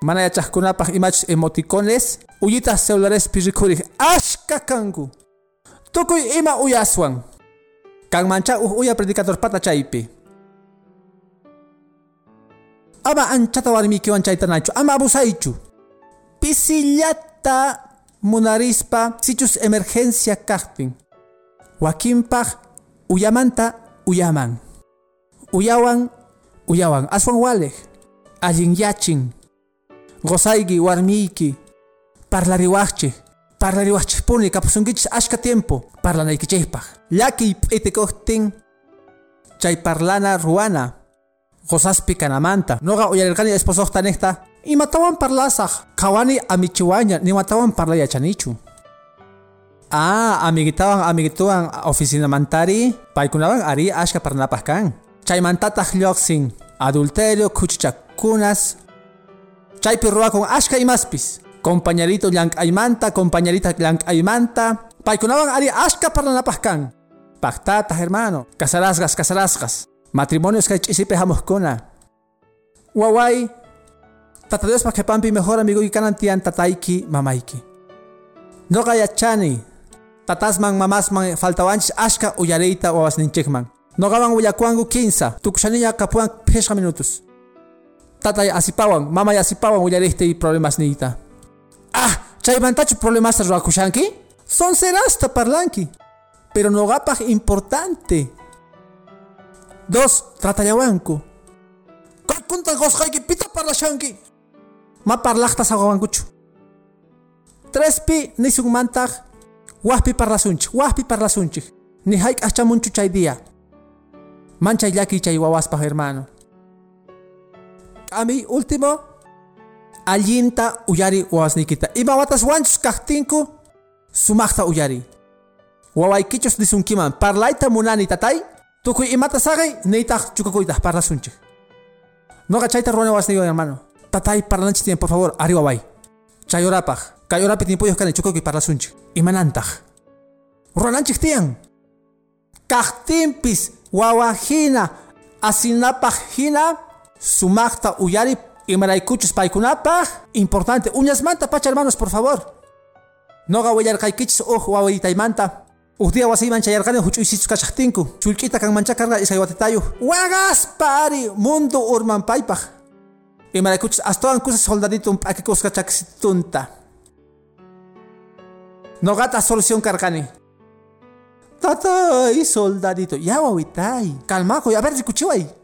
tanaychu. Mana yachaqkunapaq imach emoticones, uyitas celulares pirikurik ashka kanku. Tukuy ima uyaswan. Kan mancha uh uya predicador pata chaypi. Ama anchata warmikiwan chaytanachu, ama abusaychu. Pisillata munarispa sichus emergencia kaqtin. Wakinpaq uyamanta uyaman. Uyawan uyawan aswan walej. Allin yachin gozayki warmiyki parlariwaqchik parlariwaqchikpuni kapusunkichis ashka tiempo. Parlanaykichikpaq llaki p'itikuqtin chay parlana ruana. Gozaspi kanamanta. Noqa uyarirqani esposoqta niqta imatawan parlasaq qhawani amichiwaña nimatawan parlayachanichu Ah, amiguitawan amiguituwan oficinamantari paykunawan ari ashka parlanapaq kan. Chaymantataq lluqsin adulterio kuchichakunas Chaypi con ashka imaspis. Compañerito aymanta, compañerita aymanta. Paikunawan ari ashka parlanapaj kan. Pactatas, hermano. Casarasgas, casarasgas. Matrimonios que chisipe kona. Wawai. Tata Dios pa que pampi mejor amigo y kanantian tataiki mamaiki. No chani. Tatasman mamasman faltawanchis ashka uyareita wawas ninchikman. No gaban uyakuangu 15. Tukushaniya kapuan pesha minutos tatay asipawan, mamay asipawan y problemas nita. Ah, chaymantachu problemas rakushanki? Son serasta parlanki. Pero no gapaj importante. Dos, tratayawanku. Kakunta gosjayki pita parlashanki. Ma parlaqta sagawankuchu. Tres pi nisugmantaj. Wahpi parlasunchik, wahpi parlasunchik. Ni haik achamunchu chay día. Mancha yaki chay wawaspaj hermano. K'ami último. Allinta uyari wawasniykita ima watas wanchus kaqtinku sumaqta uyari. Wawaykichus nisunkiman parlayta munani tatay tukuy imata saqay niytaq chukakuytaq parlasunchik noqa chayta ruwani wasniywan hermano. Tatay parlanchik tiyan por favor ari waway chay horapaq kay horapi tiempuyuq kani chukukuy parlasunchik imanantaq ruwananchik tiyan kaqtinpis wawajina asinapaq hina sumaqta uyari imaraykuchus paykunapaq importante uñasmanta pacha hermanos por favor. Noqa willarqaykichis uj wawaytaymanta uj dia wasiyman chayarqani huch'uysichus kashaqtinku chulk'ita kanmancha karqa isay watitayuq wagaspa ari mundo urmanpaypaq imaraykuchus astawan kusas soldadito p'akikusqa chakisitunta noqata solución karqani. Tatay soldadito ya wawitay. Calmakuy a ver rikuchiway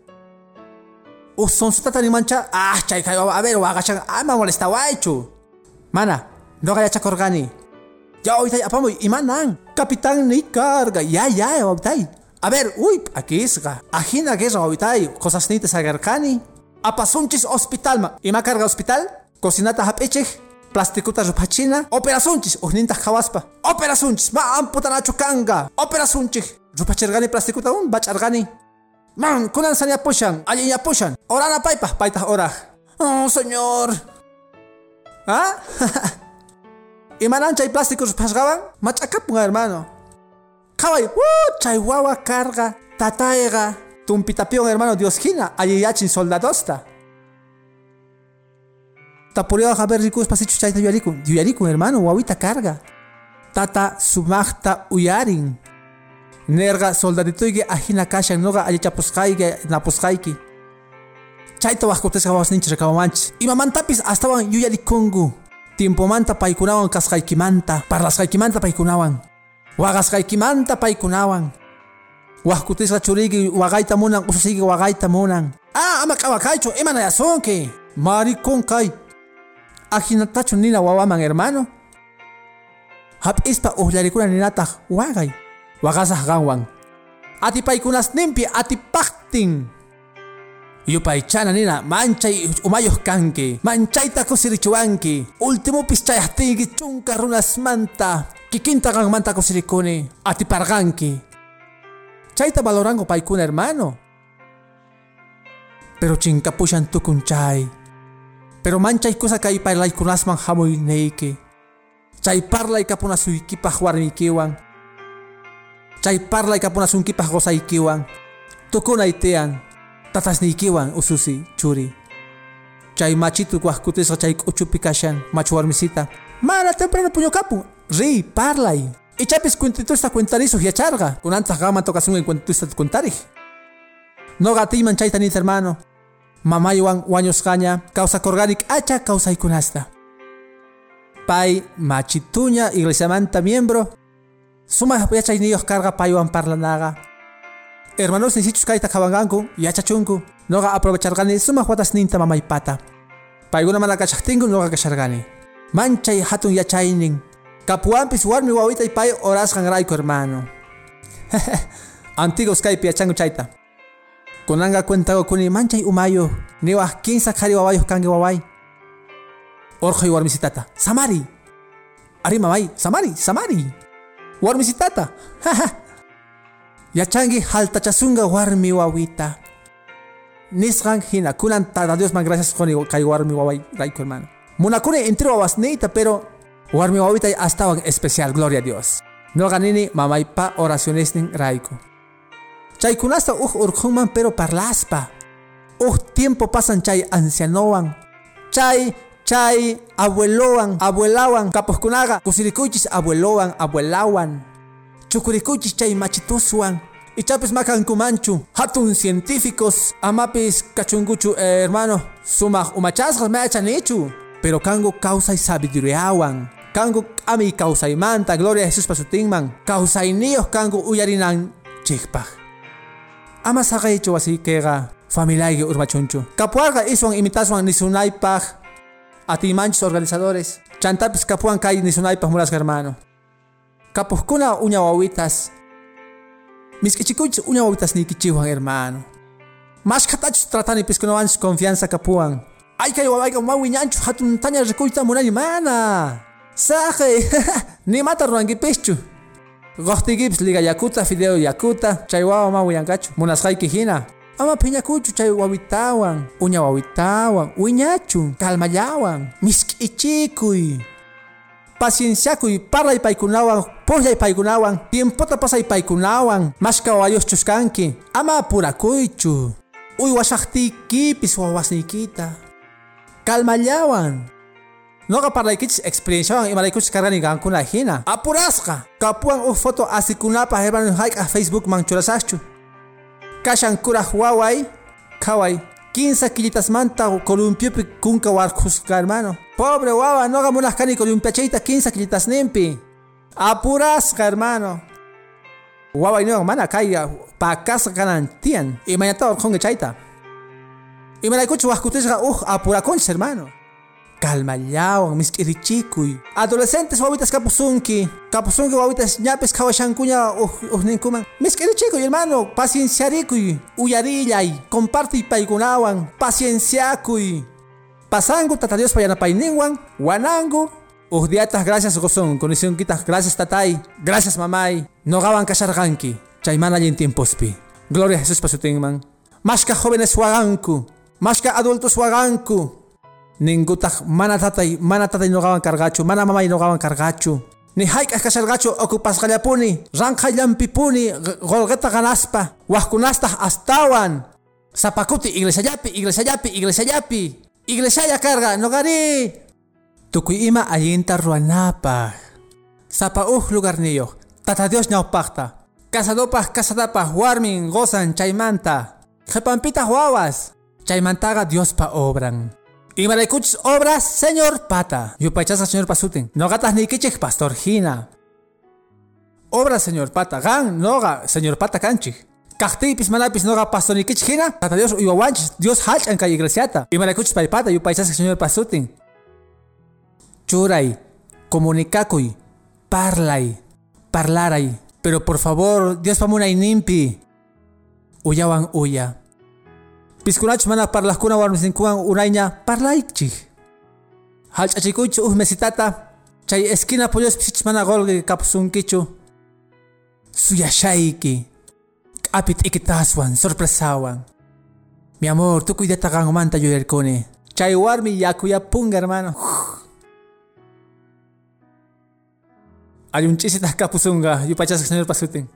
uj sonsutata nimancha ah chay kay wawa a ver waqashan ama molestawaychu mana noqa yachakurqani ya wawitay apamuy imanan capitán ni carga. Ya ya wawitay a ver uy p'akisqa ajina guerra wawitay cosasnita sagarqani apasunchis hospitalman ima carga hospital. Cocinata hap'ichik plastikuta rupachina operasunchis ujnintaq khawaspa operasunchis ma amputanachu kanga operasunchik rupachirqani plastikuta un bach'arqani man kunan sañapushan alliñapushan orana paypaq paytaq oraq oh señor. ¿Ah? (laughs) imanan chay plástico rupashqawan mach'akapun hermano. Qhaway uh, chay wawa karqa tatayqa tumpitapiwan hermano dios hina alliyachin soldadosta. Tapuriawaq haber rikuspa sichu chayta yuyarikun yuyarikun hermano wawita karga tata sumaqta uyarin nerqa soldadituyki ajina kashan noqa allichapusqayki napusqayki chayta waqkutisqa wawasninchis rikawamanchis imamantapis astawan yuyarikunku tiempomanta paykunawan kasqaykimanta parlasqaykimanta paykunawan waqasqaykimanta paykunawan waqkutisqa churiyki waqayta munan ususiyki waqayta munan. Ah ama q'awakaychu imanayasunki maricón kay. Ajinatachu nina wawaman hermano. Hap'ispa ujlarikuna ninataq waqay waqasaq qanwan atipaykunasninpi atipaqtin yupaychana nina manchay umayuq kanki manchayta kusirichiwanki ultimupis chayaptinki chunka runasmanta kikinta qanmanta kusirikuni atiparqanki chayta valoranku paykuna hermano. Pero chinkapushan tukun chay pero manchay kusa kay parlaykunasman hamuynayki chay parlay kapunasuykipaq warmiykiwan chay parlay kapunasunkipaq qosaykiwan tukunay tiyan tatasniykiwan ususi churi. Chay machitu wajkutisqa chay k'uchupi kashan machu warmisita. Mana temprano puñukapun ri parlay. Ichapis cuentitusta cuentarisuq yacharqa kunantaq qanman tokasunqa cuentitusta cuentarij noqa tiyman chayta nita hermano. Mamaywan wañusqaña kawsakurqani k'acha kawsaykunasta pay machituña iglesiamanta miembro sumaq yachayniyuq karqa paywan parlanaqa hermanos nisichus kayta qhawanqanku yachachunku noqa aprovecharqani sumaq watasninta mamaypata paykuna mana kachaqtinku noqa kasharqani manchay hatun yachaynin kapuwanpis warmi wawitay pay orasqanrayku hermano. (laughs) Antigos kaypi yachanku chayta kunanga cuentago kuni manchay umayo niwaq kinsa qhari wawayuq kanki waway orqoy warmisitata samari. Ari mamay samari samari warmisitata yachanki haltachasunga warmi wawita. Nisqan hina kunan tata diosman gracias qoni kay warmi waway rayku hermano munakuni entero wawasniyta pero warmi wawitay astawan especial gloria a dios. Noqa nini mamaypa oracionesnin rayku chaykunasta uj urqunman pero parlaspa. Uj tiempo pasan chay ancianowan chay chay abuelowan abuelawan kapuqkunaqa kusirikuychis abuelowan abuelawan. Chukurikuychis chay machituswan ichapis makankumanchu hatun científicos amapis kachunkuchu eh, hermano sumaq umachasqas mayachanichu pero kanku kawsay sabiduriawan kanku k'ami kawsaymanta gloria a jesuspa sutinman kawsayniyuq kanku uyarinanchikpaq ama saqaychu wasiykiqa familiayki urmachunchu. Kapuarqa iswan imitaswan nisunaypaq atimanchis organizadores chantapis kapuan kay nisunaypaq murasqa hermano kapuqkuna uña wawitas misk'ichikuychis uña wawitas niykichiwan hermano Mas katachus tratani piskunawanchus confianza kapuan. Ay kay wawayka mawi ñanchu hatun taña rikuyta munani mana. Saje, (laughs) ni mata ruankipischu. Gohtigipis liga yakuta fideo yakuta chay wawa mawi yankachu. Munasqayki hina. Ama phiñakuchu chay wawitawan, uña wawitawan, wiñachu, kalmallawan, misk'ichikuy. Pacienciakuy parlay paykunawan, pullay paykunawan, tiempota pasay paykunawan, mashka wayuschus kanki, ama apurakuychu. Uywashaqtiykipis wawasniykita. Kalmallawan. Noqa parlaykich experienciawan imaraykuchis kargani qankuna hina. Apurasqa. Kapuan uj foto asikunapaq hermano hayk'aq Facebook man churasaqchu. Kashan kuraj waway, kaway, 15 kilitasmanta columpiopi kunka warkusqa hermano. Pobre wawa, noqa munaqkani columpiachayta 15 kilitas nimpi. Apurasqa hermano. Waway no mana kaya pakasqa kanan tiyan. Imañata orqonqa chayta. Imaraykuchus wajkutishqa uj apurakunchis hermano. Kalmallawan, misk'irichikuy. Adolescentes wawitas kapusunki. Kapusunki wawitas ñapis kawashankuña uhninkuman. Misk'irichikuy hermano, pacienciarikuy. Uyarillay, compartiy paykunawan, pacienciakuy. Pasangu tata Dios payanapayninwan, wanangu. Uhdiatas gracias gozon, condicionquitas gracias tatay, gracias mamay. Nogawan kasharganki, chaymana en tiempospi. Gloria a Jesús pasutingman. Mashka jóvenes waganku, mashka adultos waganku. Ningutak mana tatay, mana tatay nogawan kargachu, mana mamay nogawan kargachu. Ni hayk'as kashargachu okupasqallapuni, ranqallampipuni, golgeta ganaspa, wajkunastaq astawan. Zapakuti iglesiallapi, iglesiallapi, iglesiallapi. Iglesiaya karga, nogari. Tukuy ima allinta ruanapaq. Sapa uj lugar niyo, tata Dios ñawpaqta. Casadopaq, casadapaq, warmin, gozan, chaymanta. Jepampitaq wawas. Chaymantaqa Diospa obran. Imaraykuchis obras, señor pata. Yupaychasqa señor pasutin. Noqatas nikichik pastor hina. Obras, señor pata. Gan, noga, señor pata kanchik. Kaqtiypis manapis noqa pastornikichik hina. Tata Dios uywawanchis, Dios hach'an kay iglesiata. Imaraykuchis paypata yupaychasqa señor pasutin. Churay, comunicakuy, parlay, parlaray. Pero por favor, Dios pamunay nimpi. Uyawan uya. Piskunach mana parlaskuna warmisinkuwan unayña parlaychik. Halch'achikuychu uj mesitata. Chay esquina pollos pisich mana golgi kapusunkichu. Suyashayki. K'apit ikitaswan, sorpresawan. Mi amor, tukuy deta qanmanta yuyarkuni. Chay warmi yakuyapunga hermano. Hay un chisita kapusunga, yupachas señor pasutin.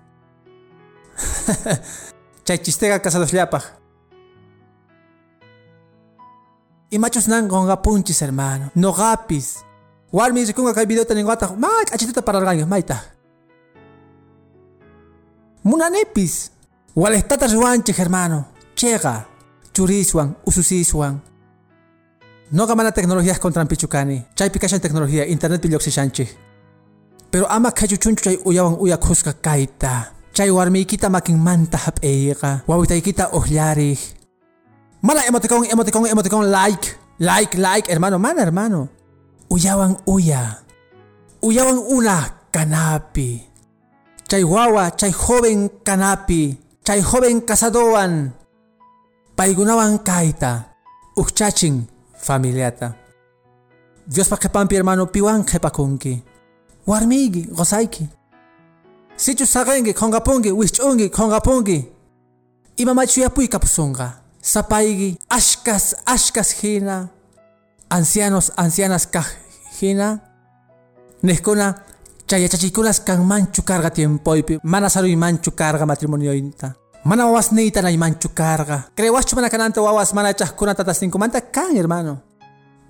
(laughs) Chay chistega casados llapaj. Y machos nan gonga punchis hermano. No gapis. Warmi rikunga kay video taning wata. Mak achituta para rangi maita. Munanepis. Walestata ruanche hermano. Chega. Churiswan, ususiswan. No gamana tecnologías contra pichucani. Chay pikashan tecnología, internet pilloxishanchi. Pero ama kachuchunchu chay uyawan uya kaita. Chay warmiykita makinmanta hap'eyqa. Wawitaykita uhllarij. Mana emoticón, emoticón, emoticón, like. Like, like, hermano, mana, hermano. Uyawan uya. Uyawan una kanapi. Chay wawa, chay joven kanapi. Chay joven casadoan. Paigunawan kaita. Uchaching familiata. Dios pa pampi hermano piwan kepakunki. Warmigi, gozayki. Sichu sagengi, kongapungi, wichungi, kongapungi. Ima machuyapuy kapusunga. Sapaygi, ashkas, ashkas hina. Ancianos, ancianas kah hina. Neskuna, chayachachikunas kan manchu carga tiempoipi. Mana saruy manchu carga matrimonio inta. Mana wawas neita na manchu carga. Crewachu mana kananta wawas mana chahkuna tata cinco manta kan hermano.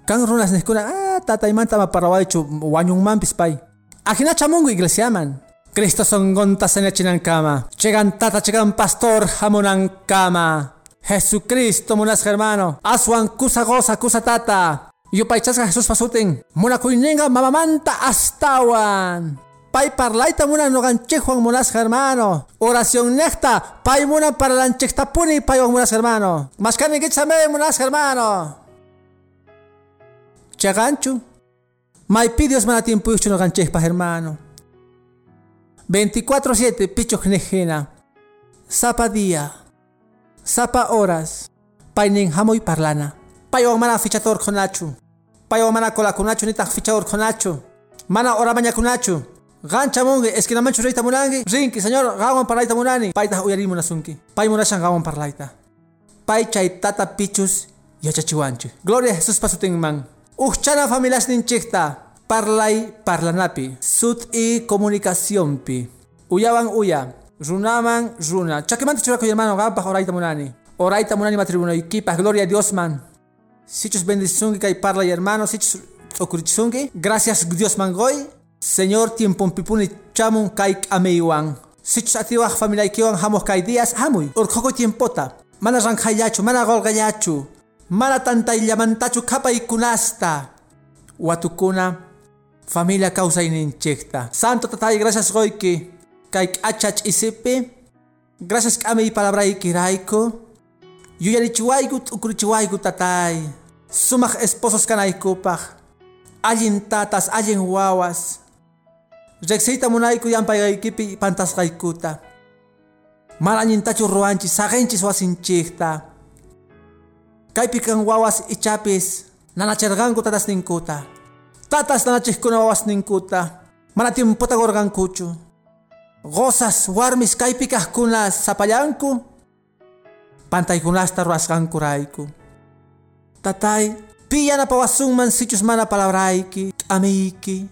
Kan runas neskuna, ah, tata imanta ma parawaichu, wanyung mampis pay. Akina chamungu iglesiaman. Cristo son gonta senechinan kama. Chegan tata, chegan pastor, hamunan kama. Jesucristo munas hermano. Aswan kusa goza kusa tata. Yo paichasga Jesús pasutin. Muna kuinenga mamamanta astawan. Pai parlaita muna noganchejuan munas hermano. Oración necta. Pai muna para lanchechtapuni pai munas hermano. Mascani gitzame munas hermano. Chaganchu. Mai pidios mana tiempo no ganchespa hermano. 24-7 pichos nejena. Zapadía. Sapa horas. Painin hamoy parlana. Payo mana fichator konachu. Payo mana kola konachu ni fichador konachu. Mana ora baña konachu. Gancha monge, es que mancho reita munangi. Rinki, señor, gawan parlaita munani. Paita uyari munasunki. Pai munashan gawan parlaita. Pai chay tata pichus yachachiwanchu. Gloria a Jesús pasutin man. Uchana familias ninchikta. Parlay parlanapi. Sut y comunicación pi. Uyawan uya. Runaman runa. Chakimanta churako hermano gapa oraita munani. Oraita munani matrimonio equipa. Gloria a Dios man. Sichus bendiciones que parla hermano. Sichus okurichungi. Gracias Dios mangoy. Señor tiempo pipuni chamun kai ameiwan. Sichus atiwaj familia ikiwan hamos kai días hamuy. Urkoko tiempota. Mana ranjayachu, mana golgayachu. Mana tanta llamantachu kapa ikunasta. Watukuna. Familia causa ininchekta. Santo tatay, gracias goiki. Kai achach isipi. Gracias kami palabra ikiraiko. Yuyarichiwaigut ukurichiwaigut tatay. Sumak esposos kanaykupaj. Allin tatas, allin wawas. Rexita munayku yampayaykipi pantasqaykuta. Malañintachu ruanchi, sagenchis wasinchikta. Kaypi kan wawas ichapis, nanacharganku tatas ninkuta. Tatas nanachikuna wawas ninkuta. Mana tiempota gorgankuchu. Gozas, warmis kaypi kahkuna sapallanku. Pantaykunasta ruasganku raiku. Tatay, piyana pawasunman sichus mana palabrayki, amiki.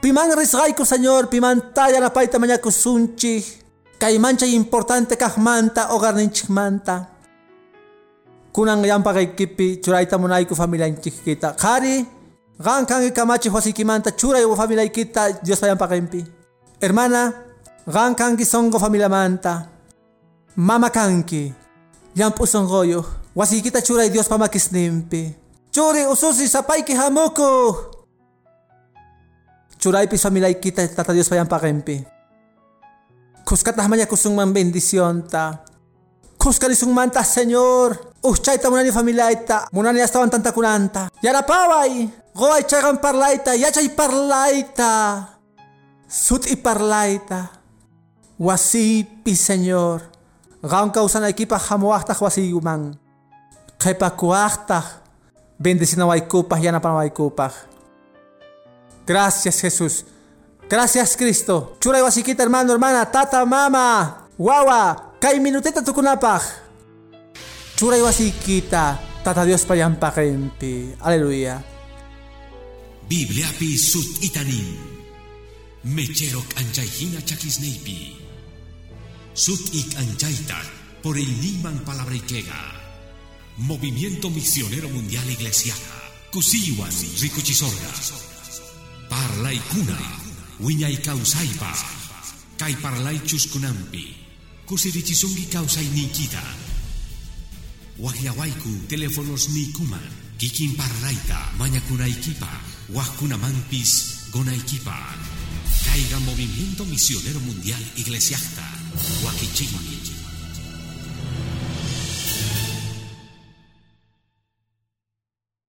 Piman risgayku, señor, pimantaya na paita mañaku sunchik. Kay mancha importante kahmanta hogar ninchikmanta. Kunang yampa kipi churayta munayku familia kita. Kari, gan kang ikamachi huasikimanta churay familia kita Dios kempi. Hermana, gan kangi songo familia manta. Mama kanki, yampu songoyo. Wasikita churay Dios pamakisnimpi. Churi ususi sapay ki hamuko. Churay pis familia kita tata Dios payampa kempi. Kuskatah manya kusung man bendición ta. Kuskali sung manta, Señor. Uchayta munani familiaita. Munani astawan tanta kunanta. Yara paway. Goay chagan parlaita. Yachay parlaita. Sut i parlaita. Wasipi, Señor. Gaon kausan ekipa hamuahtah wasiyuman. Kepa kuahtah. Bendecina waykupah yana pan waykupah. Gracias, Jesús. Gracias Cristo. Churay wasikita hermano, hermana, tata, mama, wawa, kay minutita tukunapaj. Churay wasikita, tata Dios payampakempi. Aleluya. Biblia pi sut itanin. Mecherok anjayhina chakisneipi. Sut ik anjaita por el niman palabrikega. Movimiento Misionero Mundial Iglesiana. Kusiwan Rikuchisorga. Parlay kuna. Wiñay kausaypa. Kay parlay chuskunampi. Kusirichisungi kausay nikita. Wahyawaiku teléfonos nikuman. Kikin parlayta mañakunaykipa. Wajkunamampis gonaykipa. Caiga Movimiento Misionero Mundial Iglesiasta.